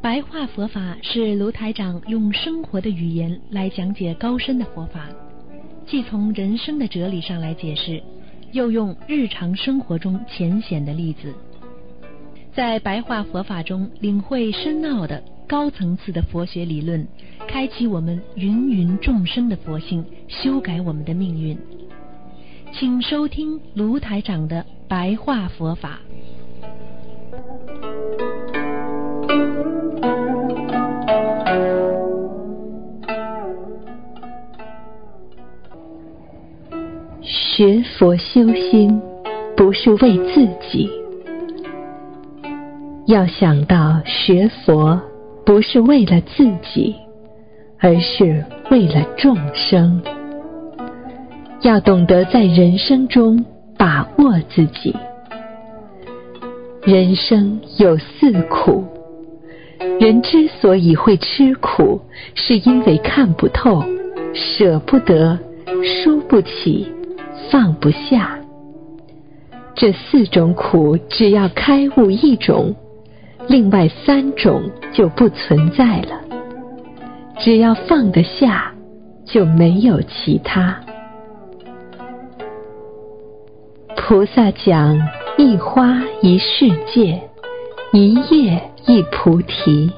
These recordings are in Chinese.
白话佛法是卢台长用生活的语言来讲解高深的佛法，既从人生的哲理上来解释，又用日常生活中浅显的例子，在白话佛法中领会深奥的高层次的佛学理论，开启我们芸芸众生的佛性，修改我们的命运。请收听卢台长的白话佛法。学佛修心，不是为自己。要想到学佛不是为了自己，而是为了众生。要懂得在人生中把握自己。人生有四苦，人之所以会吃苦，是因为看不透、舍不得、输不起。放不下，这四种苦，只要开悟一种，另外三种就不存在了。只要放得下，就没有其他。菩萨讲：一花一世界，一叶一菩提。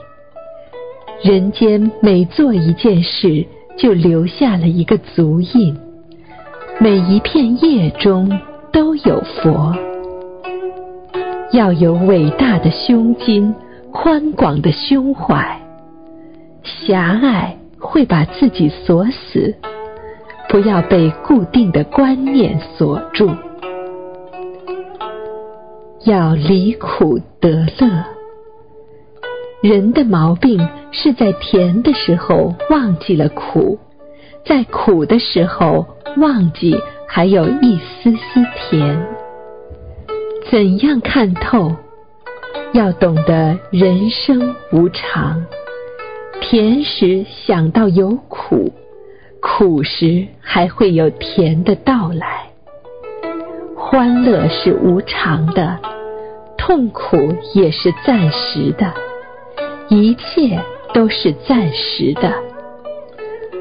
人间每做一件事，就留下了一个足印。每一片叶中都有佛，要有伟大的胸襟、宽广的胸怀。狭隘会把自己锁死，不要被固定的观念锁住。要离苦得乐。人的毛病是在甜的时候忘记了苦，在苦的时候。忘记还有一丝丝甜，怎样看透？要懂得人生无常，甜时想到有苦，苦时还会有甜的到来。欢乐是无常的，痛苦也是暂时的，一切都是暂时的。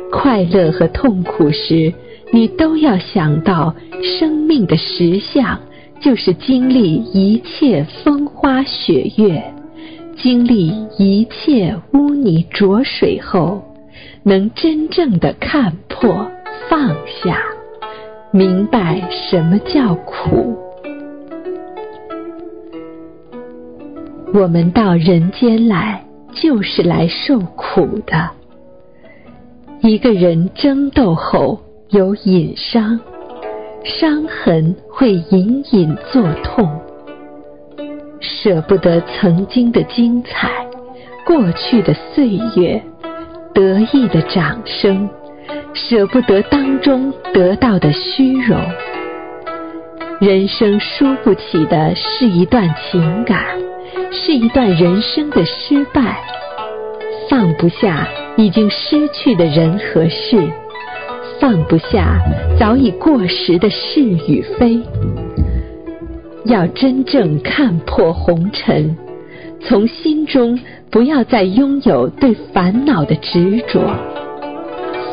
快乐和痛苦时。你都要想到，生命的实相就是经历一切风花雪月，经历一切污泥浊水后，能真正的看破放下，明白什么叫苦。我们到人间来，就是来受苦的。一个人争斗后。有隐伤，伤痕会隐隐作痛，舍不得曾经的精彩，过去的岁月，得意的掌声，舍不得当中得到的虚荣。人生输不起的是一段情感，是一段人生的失败，放不下已经失去的人和事。放不下早已过时的是与非，要真正看破红尘，从心中不要再拥有对烦恼的执着，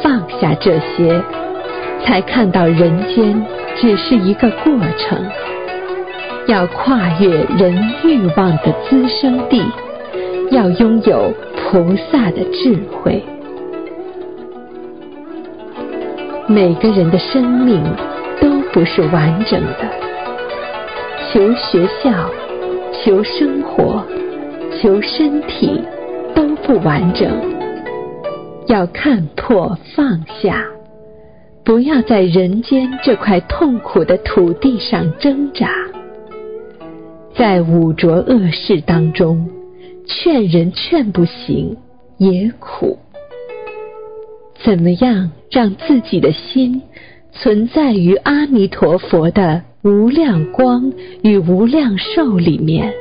放下这些，才看到人间只是一个过程。要跨越人欲望的滋生地，要拥有菩萨的智慧。每个人的生命都不是完整的，求学校、求生活、求身体都不完整。要看破放下，不要在人间这块痛苦的土地上挣扎。在五浊恶世当中，劝人劝不行，也苦。怎么样让自己的心存在于阿弥陀佛的无量光与无量寿里面？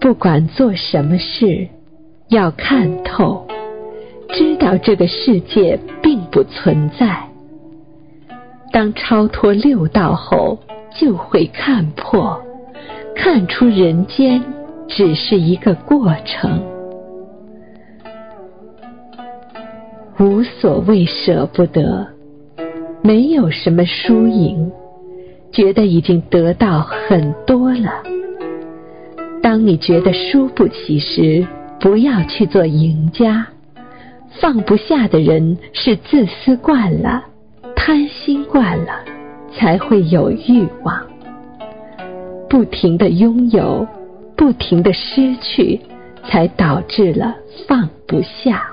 不管做什么事，要看透，知道这个世界并不存在。当超脱六道后，就会看破，看出人间只是一个过程。无所谓舍不得，没有什么输赢，觉得已经得到很多了。当你觉得输不起时，不要去做赢家。放不下的人是自私惯了，贪心惯了，才会有欲望。不停的拥有，不停的失去，才导致了放不下。